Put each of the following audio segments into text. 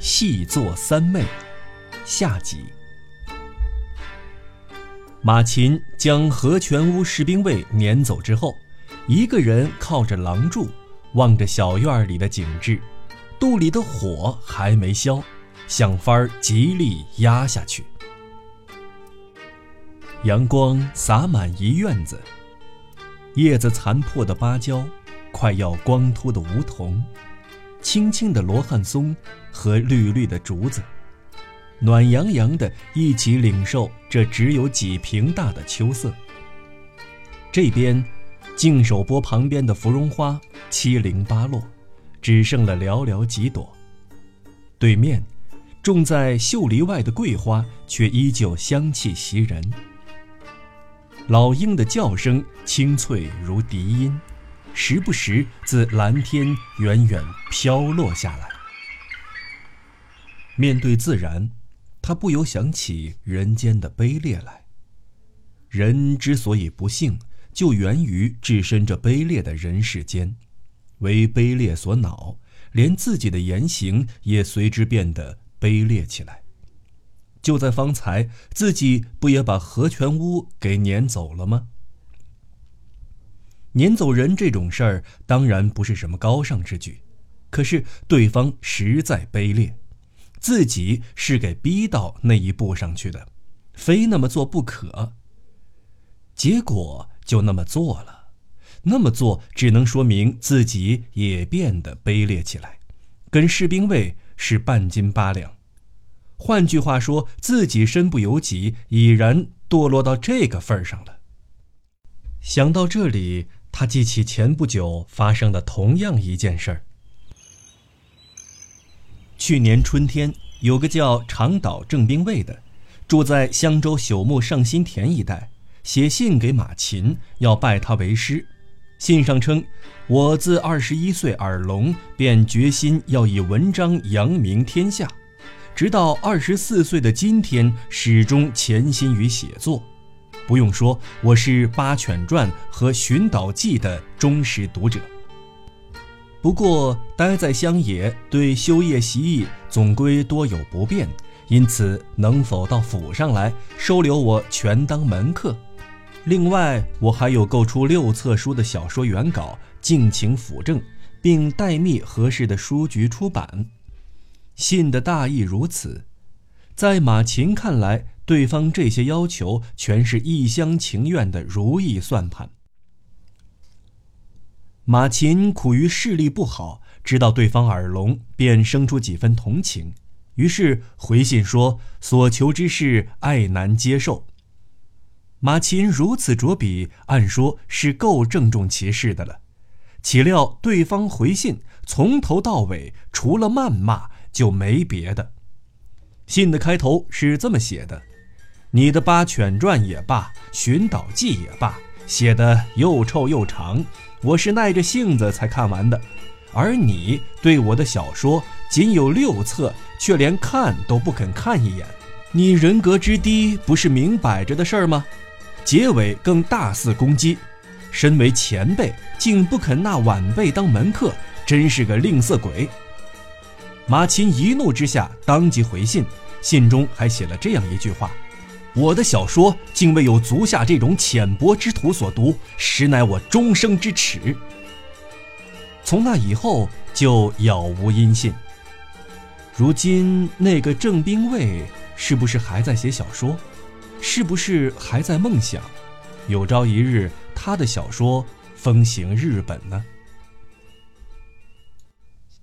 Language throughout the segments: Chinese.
细作三妹，下集。马琴将何全屋士兵卫撵走之后，一个人靠着廊柱，望着小院里的景致，肚里的火还没消，想法儿极力压下去。阳光洒满一院子，叶子残破的芭蕉，快要光秃的梧桐。青青的罗汉松和绿绿的竹子，暖洋洋的一起领受这只有几平大的秋色。这边，净手波旁边的芙蓉花七零八落，只剩了寥寥几朵。对面，种在秀篱外的桂花却依旧香气袭人。老鹰的叫声清脆如笛音。时不时自蓝天远远飘落下来。面对自然，他不由想起人间的卑劣来。人之所以不幸，就源于置身这卑劣的人世间，为卑劣所恼，连自己的言行也随之变得卑劣起来。就在方才，自己不也把何全屋给撵走了吗？撵走人这种事儿，当然不是什么高尚之举，可是对方实在卑劣，自己是给逼到那一步上去的，非那么做不可。结果就那么做了，那么做只能说明自己也变得卑劣起来，跟士兵卫是半斤八两。换句话说，自己身不由己，已然堕落到这个份儿上了。想到这里。他记起前不久发生的同样一件事儿。去年春天，有个叫长岛正兵卫的，住在襄州朽木上新田一带，写信给马琴，要拜他为师。信上称：“我自二十一岁耳聋，便决心要以文章扬名天下，直到二十四岁的今天，始终潜心于写作。”不用说，我是《八犬传》和《寻岛记》的忠实读者。不过，待在乡野，对修业习艺总归多有不便，因此能否到府上来收留我，全当门客。另外，我还有构出六册书的小说原稿，敬请辅正，并待密合适的书局出版。信的大意如此，在马琴看来。对方这些要求全是一厢情愿的如意算盘。马琴苦于视力不好，知道对方耳聋，便生出几分同情，于是回信说：“所求之事，爱难接受。”马琴如此着笔，按说是够郑重其事的了。岂料对方回信从头到尾，除了谩骂就没别的。信的开头是这么写的。你的《八犬传》也罢，《寻岛记》也罢，写的又臭又长，我是耐着性子才看完的。而你对我的小说仅有六册，却连看都不肯看一眼，你人格之低不是明摆着的事儿吗？结尾更大肆攻击，身为前辈竟不肯纳晚辈当门客，真是个吝啬鬼。马琴一怒之下，当即回信，信中还写了这样一句话。我的小说竟未有足下这种浅薄之徒所读，实乃我终生之耻。从那以后就杳无音信。如今那个郑兵卫是不是还在写小说？是不是还在梦想？有朝一日他的小说风行日本呢？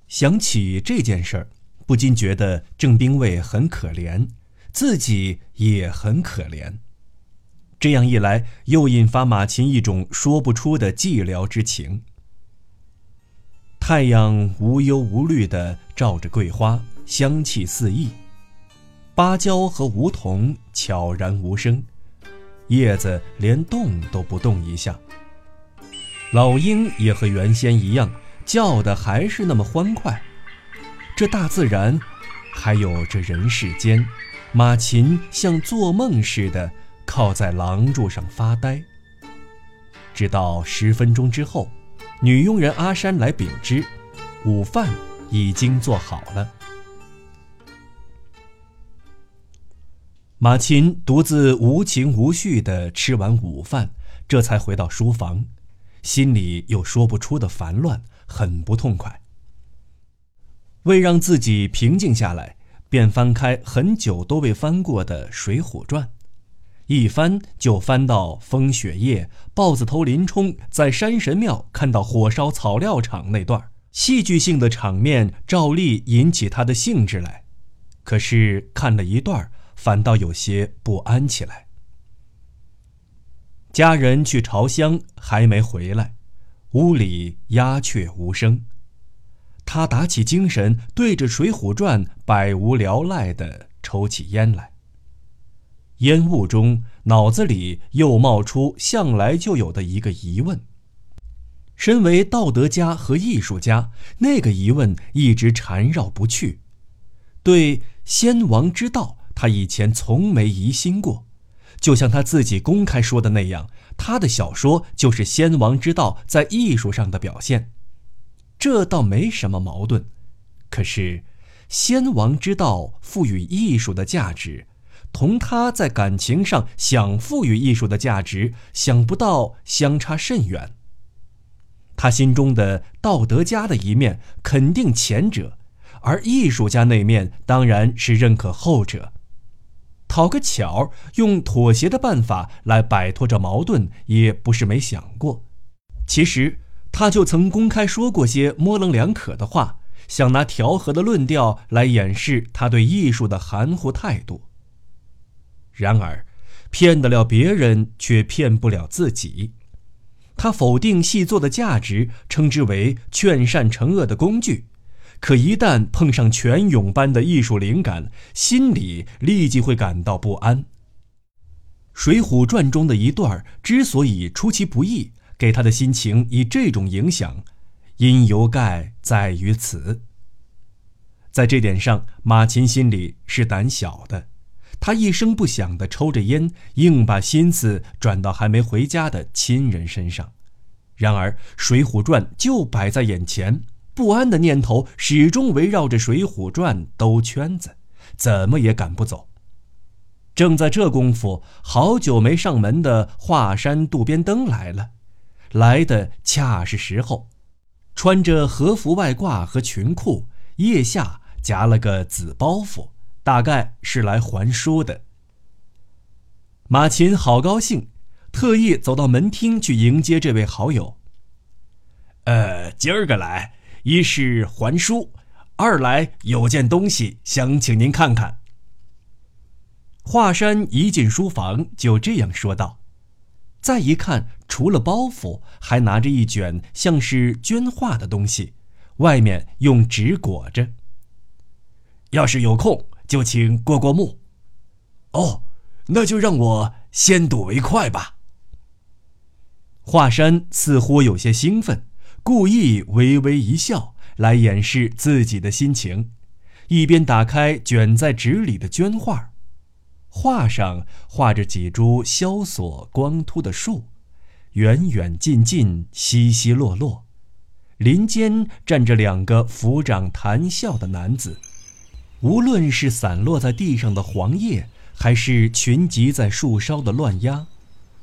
想起这件事儿，不禁觉得郑兵卫很可怜。自己也很可怜，这样一来，又引发马琴一种说不出的寂寥之情。太阳无忧无虑地照着桂花，香气四溢；芭蕉和梧桐悄然无声，叶子连动都不动一下。老鹰也和原先一样，叫的还是那么欢快。这大自然，还有这人世间。马琴像做梦似的靠在廊柱上发呆直到十分钟之后女佣人阿山来禀知午饭已经做好了。马琴独自无情无绪的吃完午饭这才回到书房心里有说不出的烦乱很不痛快。为让自己平静下来便翻开很久都未翻过的《水浒传》，一翻就翻到风雪夜，豹子头林冲在山神庙看到火烧草料场那段戏剧性的场面，照例引起他的兴致来。可是看了一段反倒有些不安起来。家人去朝香还没回来，屋里鸦雀无声。他打起精神，对着《水浒传》百无聊赖地抽起烟来。烟雾中，脑子里又冒出向来就有的一个疑问：身为道德家和艺术家，那个疑问一直缠绕不去。对先王之道。他以前从没疑心过，就像他自己公开说的那样，他的小说就是先王之道在艺术上的表现，这倒没什么矛盾。可是，先王之道赋予艺术的价值，同他在感情上想赋予艺术的价值，想不到相差甚远。他心中的道德家的一面肯定前者，而艺术家那面当然是认可后者。讨个巧，用妥协的办法来摆脱这矛盾，也不是没想过。其实，他就曾公开说过些模棱两可的话，想拿调和的论调来掩饰他对艺术的含糊态度。然而，骗得了别人，却骗不了自己。他否定戏作的价值，称之为劝善惩恶的工具。可一旦碰上泉涌般的艺术灵感，心里立即会感到不安。《水浒传》中的一段之所以出其不意，给他的心情以这种影响，因由盖在于此。在这点上，马琴心里是胆小的，他一声不响地抽着烟，硬把心思转到还没回家的亲人身上。然而，《水浒传》就摆在眼前。不安的念头始终围绕着《水浒传》兜圈子，怎么也赶不走。正在这功夫，好久没上门的华山渡边灯来了，来的恰是时候，穿着和服外褂和裙裤，腋下夹了个紫包袱，大概是来还书的。马琴好高兴，特意走到门厅去迎接这位好友。呃，今儿个来。一是还书，二来有件东西想请您看看。华山一进书房就这样说道，再一看，除了包袱，还拿着一卷像是绢画的东西，外面用纸裹着。要是有空，就请过过目。哦，那就让我先睹为快吧。华山似乎有些兴奋。故意微微一笑，来掩饰自己的心情，一边打开卷在纸里的绢画，画上画着几株萧索光秃的树，远远近近，稀稀落落，林间站着两个抚掌谈笑的男子，无论是散落在地上的黄叶，还是群集在树梢的乱鸦，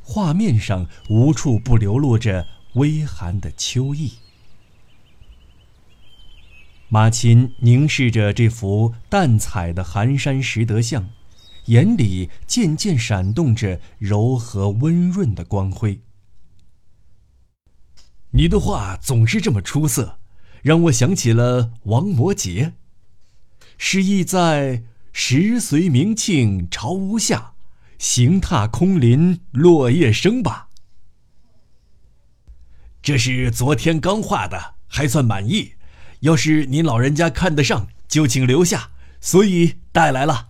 画面上无处不流露着。微寒的秋意。马琴凝视着这幅淡彩的寒山拾得像，眼里渐渐闪动着柔和温润的光辉。你的画总是这么出色，让我想起了王摩诘。诗意在“时随明庆朝屋下，行踏空林落叶声”吧。这是昨天刚画的，还算满意。要是您老人家看得上，就请留下，所以带来了。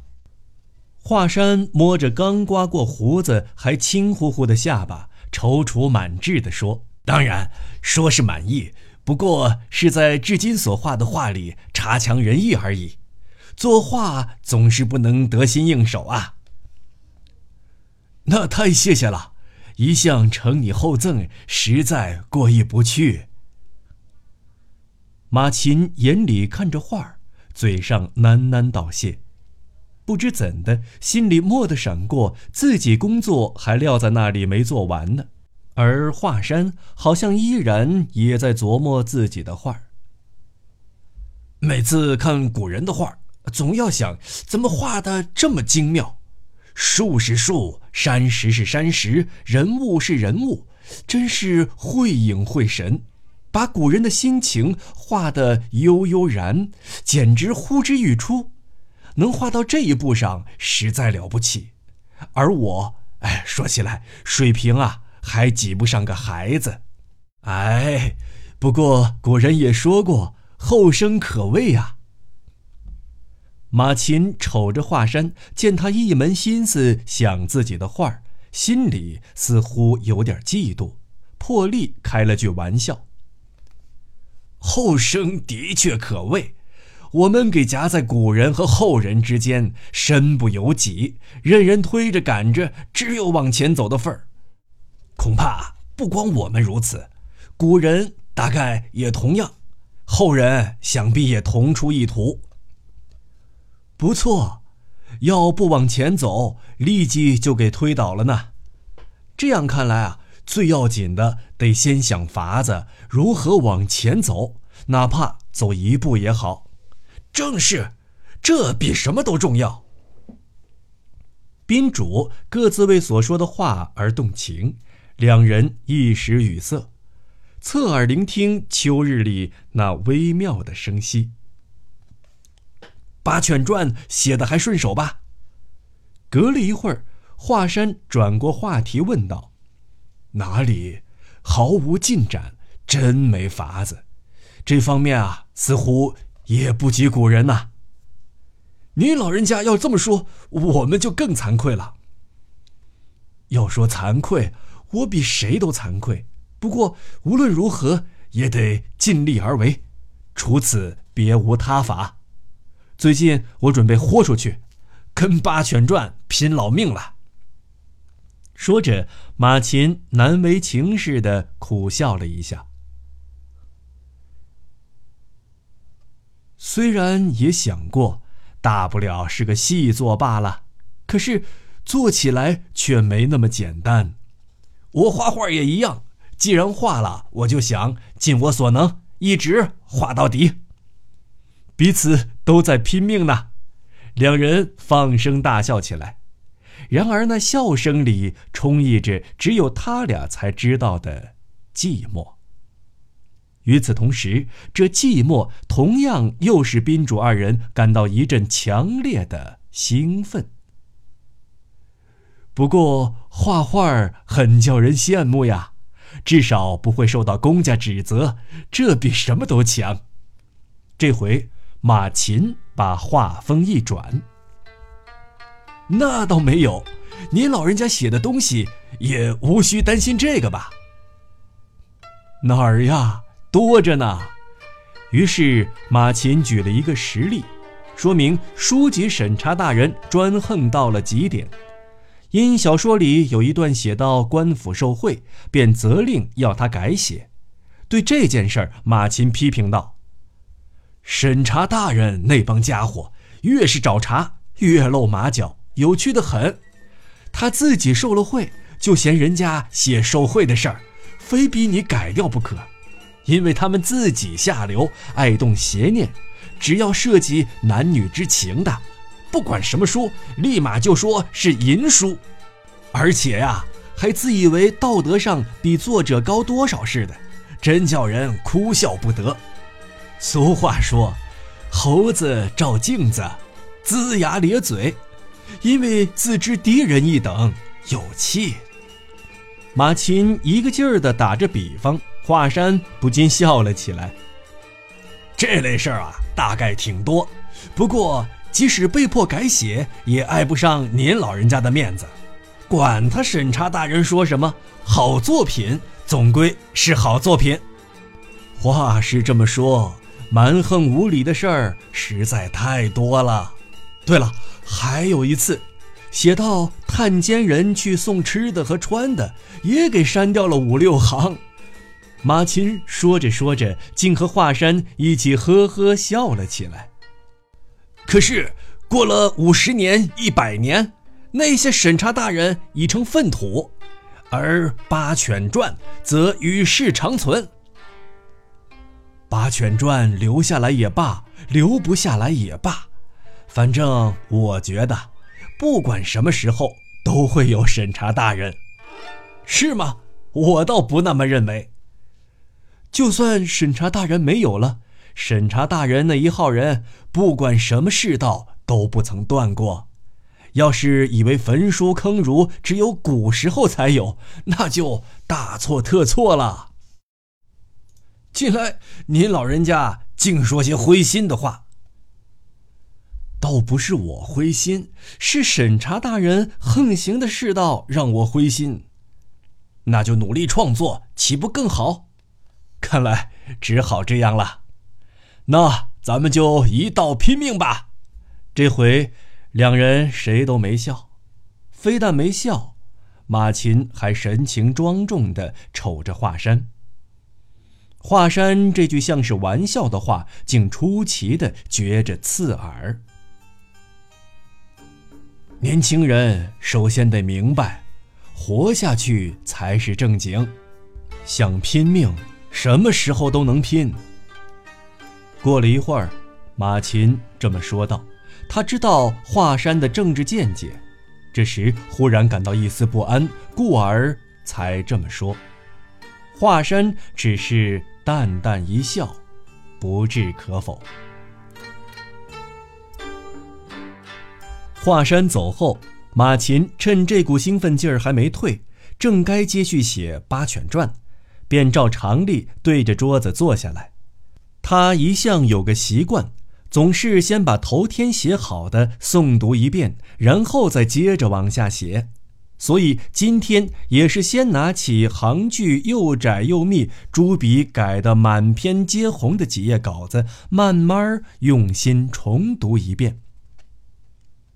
华山摸着刚刮过胡子还青乎乎的下巴，踌躇满志地说：“当然，说是满意，不过是在至今所画的画里差强人意而已。作画总是不能得心应手啊。”那太谢谢了。一向承你厚赠，实在过意不去。马琴眼里看着画，嘴上喃喃道谢。不知怎的，心里蓦地闪过，自己工作还撂在那里没做完呢。而华山好像依然也在琢磨自己的画每次看古人的画总要想怎么画的这么精妙，树是树，山石是山石，人物是人物，真是会影会神，把古人的心情画得悠悠然，简直呼之欲出。能画到这一步上，实在了不起。而我，哎，说起来，水平啊，还挤不上个孩子。哎，不过古人也说过，后生可畏啊。马琴瞅着华山，见他一门心思想自己的画儿，心里似乎有点嫉妒，破例开了句玩笑：“后生的确可畏。”我们给夹在古人和后人之间，身不由己，任人推着赶着，只有往前走的份儿。恐怕不光我们如此，古人大概也同样，后人想必也同出一途。不错，要不往前走，立即就给推倒了呢。这样看来啊，最要紧的得先想法子如何往前走，哪怕走一步也好。正是，这比什么都重要。宾主各自为所说的话而动情，两人一时语塞，侧耳聆听秋日里那微妙的声息。《八犬传》写的还顺手吧？隔了一会儿，华山转过话题问道：“哪里？毫无进展，真没法子。这方面啊，似乎……”也不及古人呐。您老人家要这么说，我们就更惭愧了。要说惭愧，我比谁都惭愧。不过无论如何，也得尽力而为，除此别无他法。最近我准备豁出去，跟《八犬传》拼老命了。说着，马琴难为情似的苦笑了一下。虽然也想过，大不了是个戏作罢了，可是做起来却没那么简单。我画画也一样，既然画了，我就想尽我所能，一直画到底。彼此都在拼命呢。两人放声大笑起来，然而那笑声里充溢着只有他俩才知道的寂寞。与此同时，这寂寞同样又使宾主二人感到一阵强烈的兴奋。不过，画画很叫人羡慕呀，至少不会受到公家指责，这比什么都强。这回，马琴把话锋一转：“那倒没有，您老人家写的东西也无需担心这个吧？”哪儿呀？多着呢，于是马琴举了一个实例，说明书籍审查大人专横到了极点。因小说里有一段写到官府受贿，便责令要他改写。对这件事儿，马琴批评道：“审查大人那帮家伙，越是找茬越露马脚，有趣的很。他自己受了贿，就嫌人家写受贿的事儿，非逼你改掉不可。”因为他们自己下流，爱动邪念，只要涉及男女之情的，不管什么书，立马就说是淫书，而且呀，还自以为道德上比作者高多少似的，真叫人哭笑不得。俗话说，猴子照镜子，龇牙咧嘴，因为自知低人一等，有气。马琴一个劲儿地打着比方。华山不禁笑了起来。这类事儿啊，大概挺多。不过，即使被迫改写，也碍不上您老人家的面子。管他审查大人说什么，好作品总归是好作品。话是这么说，蛮横无理的事儿实在太多了。对了，还有一次，写到探监人去送吃的和穿的，也给删掉了五六行。马琴说着说着，竟和华山一起呵呵笑了起来。可是过了五十年、一百年，那些审查大人已成粪土，而《八犬传》则与世长存。《八犬传》留下来也罢，留不下来也罢，反正我觉得，不管什么时候都会有审查大人，是吗？我倒不那么认为。就算审查大人没有了，审查大人那一号人，不管什么世道都不曾断过。要是以为焚书坑儒只有古时候才有，那就大错特错了。近来您老人家净说些灰心的话。倒不是我灰心，是审查大人横行的世道让我灰心。那就努力创作，岂不更好？看来只好这样了，那咱们就一道拼命吧。这回两人谁都没笑，非但没笑，马琴还神情庄重地瞅着华山。华山这句像是玩笑的话，竟出奇的觉着刺耳。年轻人首先得明白，活下去才是正经，想拼命。什么时候都能拼。过了一会儿，马琴这么说道：“他知道华山的政治见解，这时忽然感到一丝不安，故而才这么说。”华山只是淡淡一笑，不置可否。华山走后，马琴趁这股兴奋劲儿还没退，正该接续写《八犬传》。便照常例对着桌子坐下来。他一向有个习惯，总是先把头天写好的诵读一遍，然后再接着往下写。所以今天也是先拿起行距又窄又密、朱笔改得满篇皆红的几页稿子，慢慢用心重读一遍。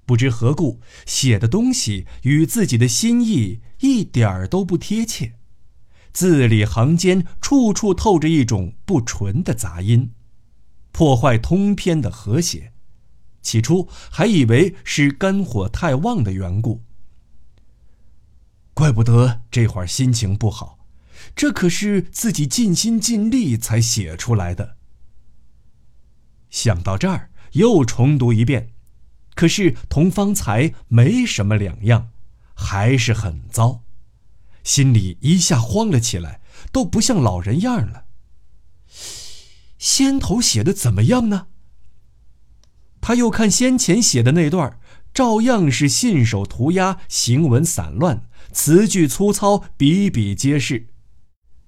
不知何故，写的东西与自己的心意一点儿都不贴切。字里行间，处处透着一种不纯的杂音，破坏通篇的和谐。起初还以为是肝火太旺的缘故，怪不得这会儿心情不好。这可是自己尽心尽力才写出来的。想到这儿，又重读一遍，可是同方才没什么两样，还是很糟。心里一下慌了起来，都不像老人样了。先头写的怎么样呢？他又看先前写的那段，照样是信手涂鸦，行文散乱，词句粗糙，比比皆是。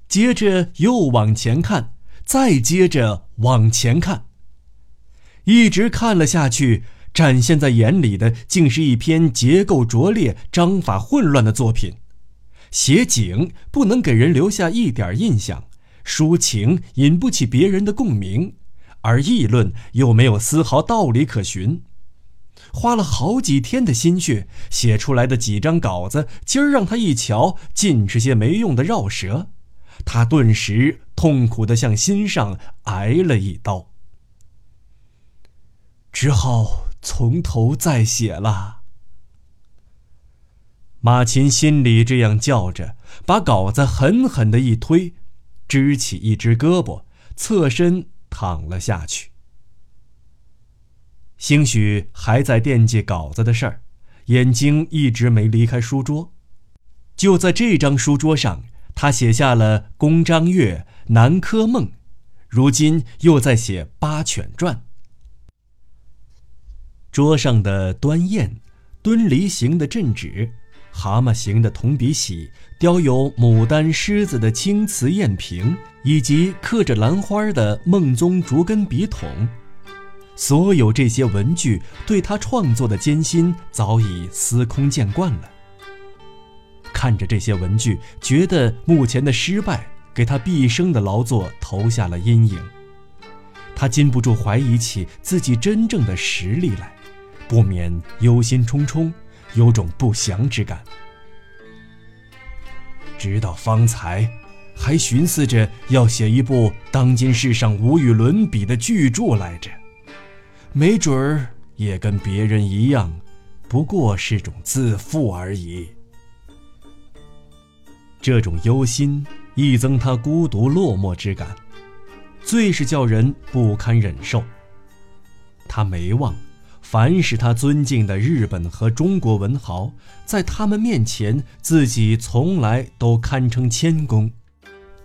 接着又往前看，再接着往前看，一直看了下去，展现在眼里的竟是一篇结构拙劣、章法混乱的作品。写景不能给人留下一点印象，抒情引不起别人的共鸣，而议论又没有丝毫道理可循。花了好几天的心血写出来的几张稿子，今儿让他一瞧，尽是些没用的绕舌，他顿时痛苦的向心上挨了一刀，只好从头再写了。马琴心里这样叫着，把稿子狠狠的一推，支起一只胳膊，侧身躺了下去。兴许还在惦记稿子的事儿，眼睛一直没离开书桌。就在这张书桌上，他写下了《宫章岳》《南柯梦》，如今又在写《八犬传》。桌上的端砚、敦离形的镇纸。蛤蟆形的铜笔洗，雕有牡丹、狮子的青瓷砚瓶，以及刻着兰花的梦宗竹根笔筒，所有这些文具，对他创作的艰辛早已司空见惯了。看着这些文具，觉得目前的失败给他毕生的劳作投下了阴影，他禁不住怀疑起自己真正的实力来，不免忧心忡忡。有种不祥之感，直到方才，还寻思着要写一部当今世上无与伦比的巨著来着，没准儿也跟别人一样，不过是种自负而已。这种忧心亦增他孤独落寞之感，最是叫人不堪忍受。他没忘，凡是他尊敬的日本和中国文豪，在他们面前，自己从来都堪称谦恭，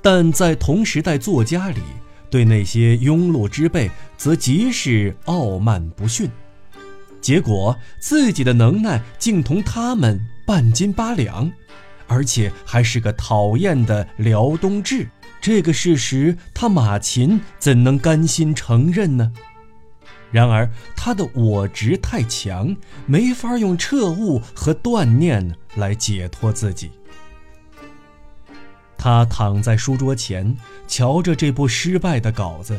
但在同时代作家里，对那些庸碌之辈，则极是傲慢不逊。结果自己的能耐竟同他们半斤八两。而且还是个讨厌的辽东志，这个事实他马琴怎能甘心承认呢？然而他的我执太强，没法用彻悟和锻炼来解脱自己。他躺在书桌前，瞧着这部失败的稿子，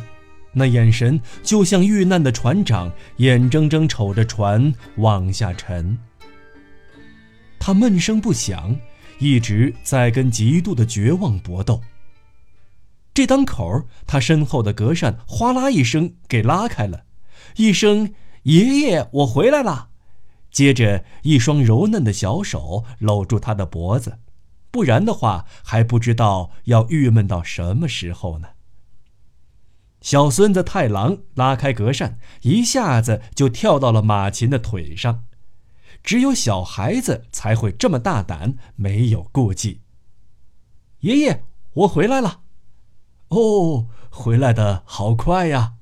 那眼神就像遇难的船长，眼睁睁瞅着船往下沉。他闷声不响。一直在跟极度的绝望搏斗。这当口，他身后的隔扇哗啦一声给拉开了，一声“爷爷，我回来了”，接着一双柔嫩的小手搂住他的脖子，不然的话还不知道要郁闷到什么时候呢。小孙子太郎拉开隔扇，一下子就跳到了马琴的腿上。只有小孩子才会这么大胆，没有顾忌。爷爷，我回来了。哦，回来的好快呀！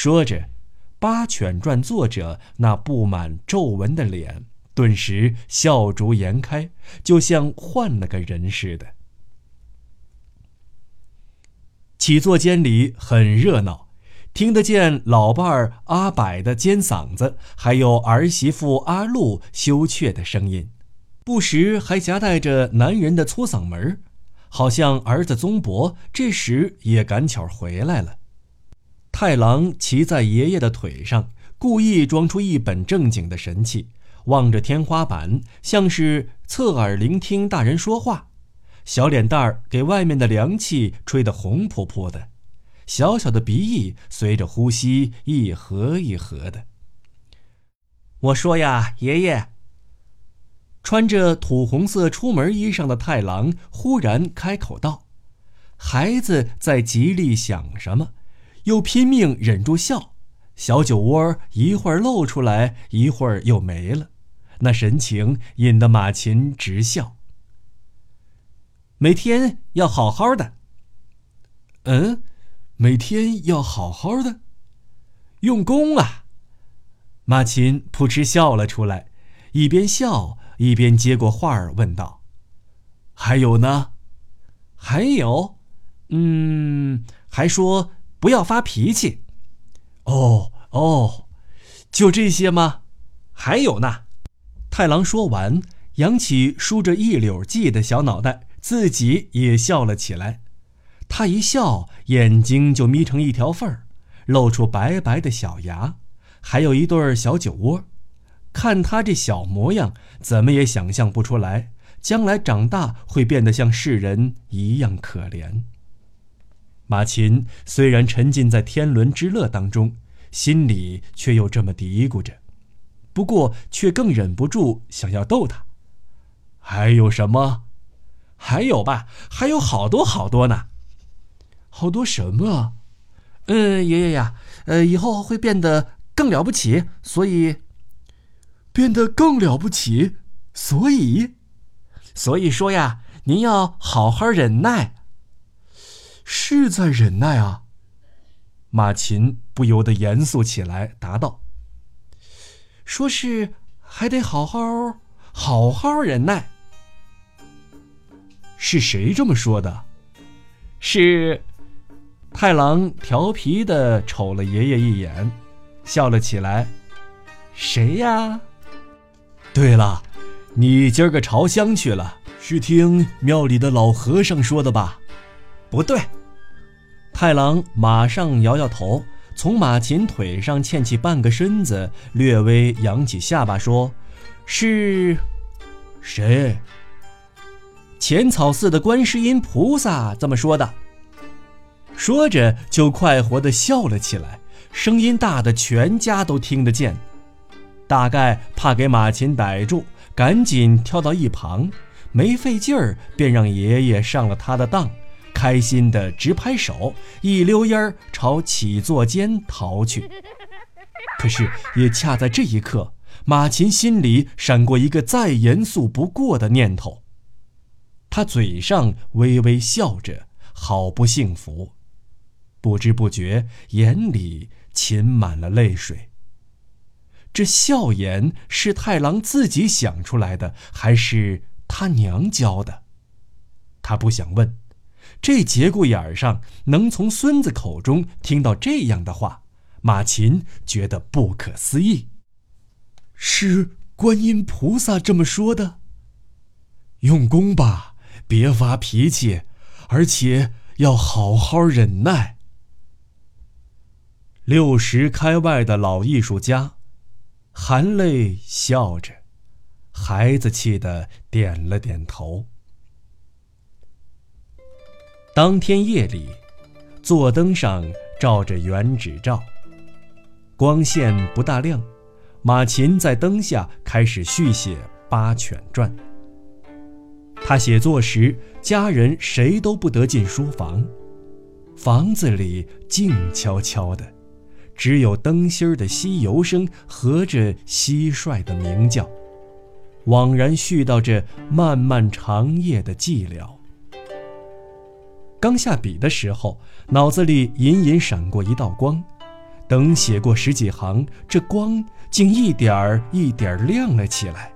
说着，《八犬传》作者那布满皱纹的脸顿时笑逐颜开，就像换了个人似的。起坐间里很热闹。听得见老伴儿阿柏的尖嗓子，还有儿媳妇阿露羞怯的声音，不时还夹带着男人的粗嗓门好像儿子宗伯这时也赶巧回来了。太郎骑在爷爷的腿上，故意装出一本正经的神气，望着天花板，像是侧耳聆听大人说话，小脸蛋儿给外面的凉气吹得红扑扑的。小小的鼻翼随着呼吸一合一合的。我说呀，爷爷。穿着土红色出门衣裳的太郎忽然开口道：“孩子在极力想什么，又拼命忍住笑，小酒窝一会儿露出来，一会儿又没了，那神情引得马琴直笑。每天要好好的。嗯。”每天要好好的，用功啊！马琴扑哧笑了出来，一边笑一边接过话儿问道：“还有呢？还有？嗯，还说不要发脾气。哦哦，就这些吗？还有呢？”太郎说完，扬起梳着一绺髻的小脑袋，自己也笑了起来。他一笑，眼睛就眯成一条缝儿，露出白白的小牙，还有一对小酒窝。看他这小模样，怎么也想象不出来，将来长大会变得像世人一样可怜。马琴虽然沉浸在天伦之乐当中，心里却又这么嘀咕着，不过却更忍不住想要逗他。还有什么？还有吧，还有好多好多呢。好多什么？嗯，爷爷呀，呃，以后会变得更了不起，所以变得更了不起，所以，所以说呀，您要好好忍耐。是在忍耐啊。马琴不由得严肃起来，答道：“说是还得好好好好忍耐。”是谁这么说的？是。太郎调皮的瞅了爷爷一眼，笑了起来。谁呀？对了，你今儿个朝香去了，是听庙里的老和尚说的吧？不对。太郎马上摇摇头，从马琴腿上欠起半个身子，略微扬起下巴说：“是，谁？浅草寺的观世音菩萨这么说的。”说着，就快活地笑了起来，声音大的全家都听得见。大概怕给马琴逮住，赶紧跳到一旁，没费劲儿便让爷爷上了他的当，开心的直拍手，一溜烟儿朝起坐间逃去。可是也恰在这一刻，马琴心里闪过一个再严肃不过的念头。他嘴上微微笑着，好不幸福，不知不觉眼里噙满了泪水。这笑颜是太郎自己想出来的，还是他娘教的？他不想问。这节骨眼上能从孙子口中听到这样的话，马琴觉得不可思议。是观音菩萨这么说的。用功吧。别发脾气，而且要好好忍耐。六十开外的老艺术家，含泪笑着，孩子气的点了点头。当天夜里，座灯上照着原纸照，光线不大亮。马琴在灯下开始续写《八犬传》。他写作时，家人谁都不得进书房，房子里静悄悄的，只有灯芯儿的吸油声和着蟋蟀的鸣叫，枉然絮叨着漫漫长夜的寂寥。刚下笔的时候，脑子里隐隐闪过一道光，等写过十几行，这光竟一点儿一点儿亮了起来。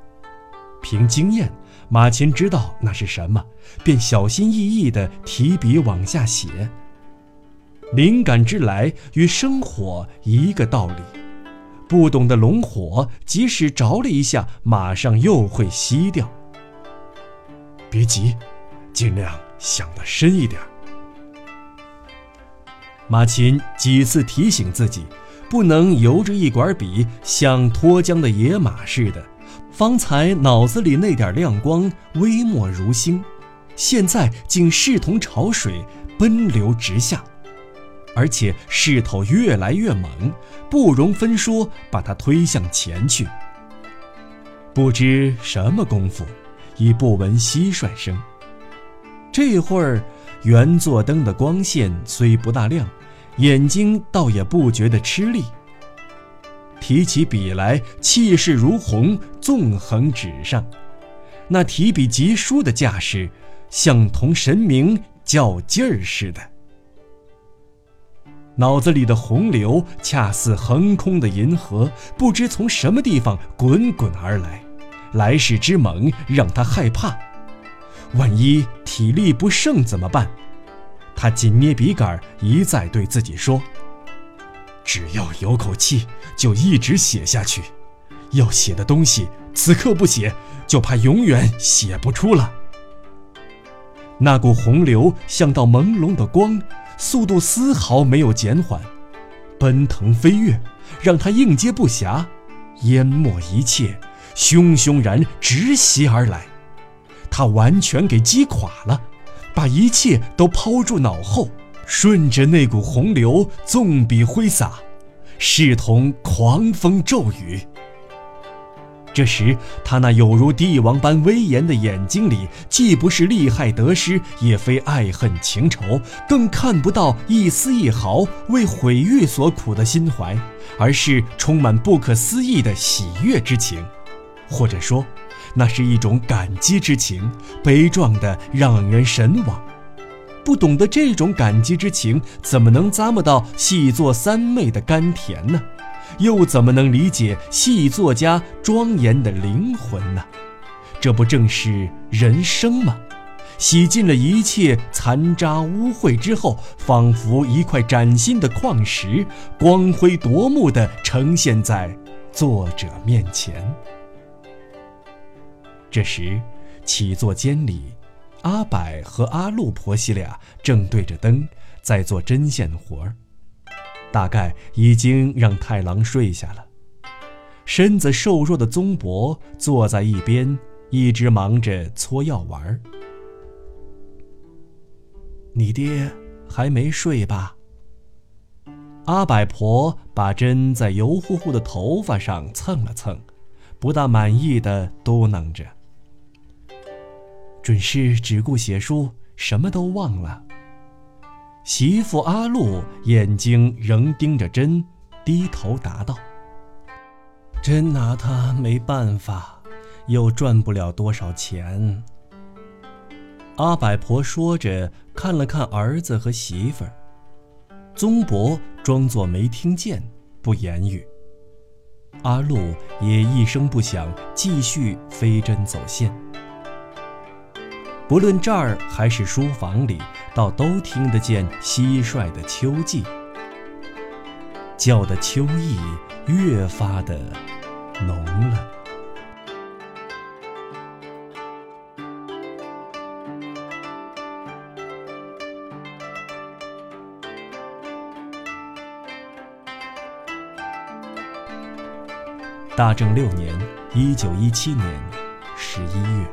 凭经验。马琴知道那是什么，便小心翼翼地提笔往下写。灵感之来与生火一个道理，不懂的龙火，即使着了一下，马上又会熄掉。别急，尽量想得深一点。马琴几次提醒自己，不能由着一管笔，像脱缰的野马似的。方才脑子里那点亮光微末如星，现在竟视同潮水奔流直下，而且势头越来越猛，不容分说，把它推向前去。不知什么功夫，已不闻蟋蟀声。这会儿，原座灯的光线虽不大亮，眼睛倒也不觉得吃力。提起笔来，气势如虹，纵横纸上，那提笔疾书的架势，像同神明较劲儿似的。脑子里的洪流，恰似横空的银河，不知从什么地方滚滚而来，来势之猛，让他害怕。万一体力不胜怎么办？他紧捏笔杆，一再对自己说。只要有口气，就一直写下去。要写的东西，此刻不写，就怕永远写不出了。那股洪流像道朦胧的光，速度丝毫没有减缓，奔腾飞跃，让他应接不暇，淹没一切，汹汹然直袭而来。他完全给击垮了，把一切都抛诸脑后。顺着那股洪流，纵笔挥洒，视同狂风骤雨。这时，他那有如帝王般威严的眼睛里，既不是利害得失，也非爱恨情仇，更看不到一丝一毫为毁誉所苦的心怀，而是充满不可思议的喜悦之情，或者说，那是一种感激之情，悲壮的让人神往。不懂得这种感激之情，怎么能咂摸到戏作三昧的甘甜呢？又怎么能理解戏作家庄严的灵魂呢？这不正是人生吗？洗尽了一切残渣污秽之后，仿佛一块崭新的矿石，光辉夺目的呈现在作者面前。这时，起坐间里。阿柏和阿禄婆媳俩正对着灯在做针线活儿，大概已经让太郎睡下了。身子瘦弱的宗伯坐在一边，一直忙着搓药丸儿。你爹还没睡吧？阿百婆把针在油乎乎的头发上蹭了蹭，不大满意的嘟囔着：“准是只顾写书，什么都忘了。”媳妇阿禄眼睛仍盯着针，低头答道：“真拿他没办法，又赚不了多少钱。”阿百婆说着，看了看儿子和媳妇儿。宗伯装作没听见，不言语。阿禄也一声不响，继续飞针走线。不论这儿还是书房里，倒都听得见蟋蟀的秋季，叫的秋意越发的浓了。大正六年（一九一七年）十一月。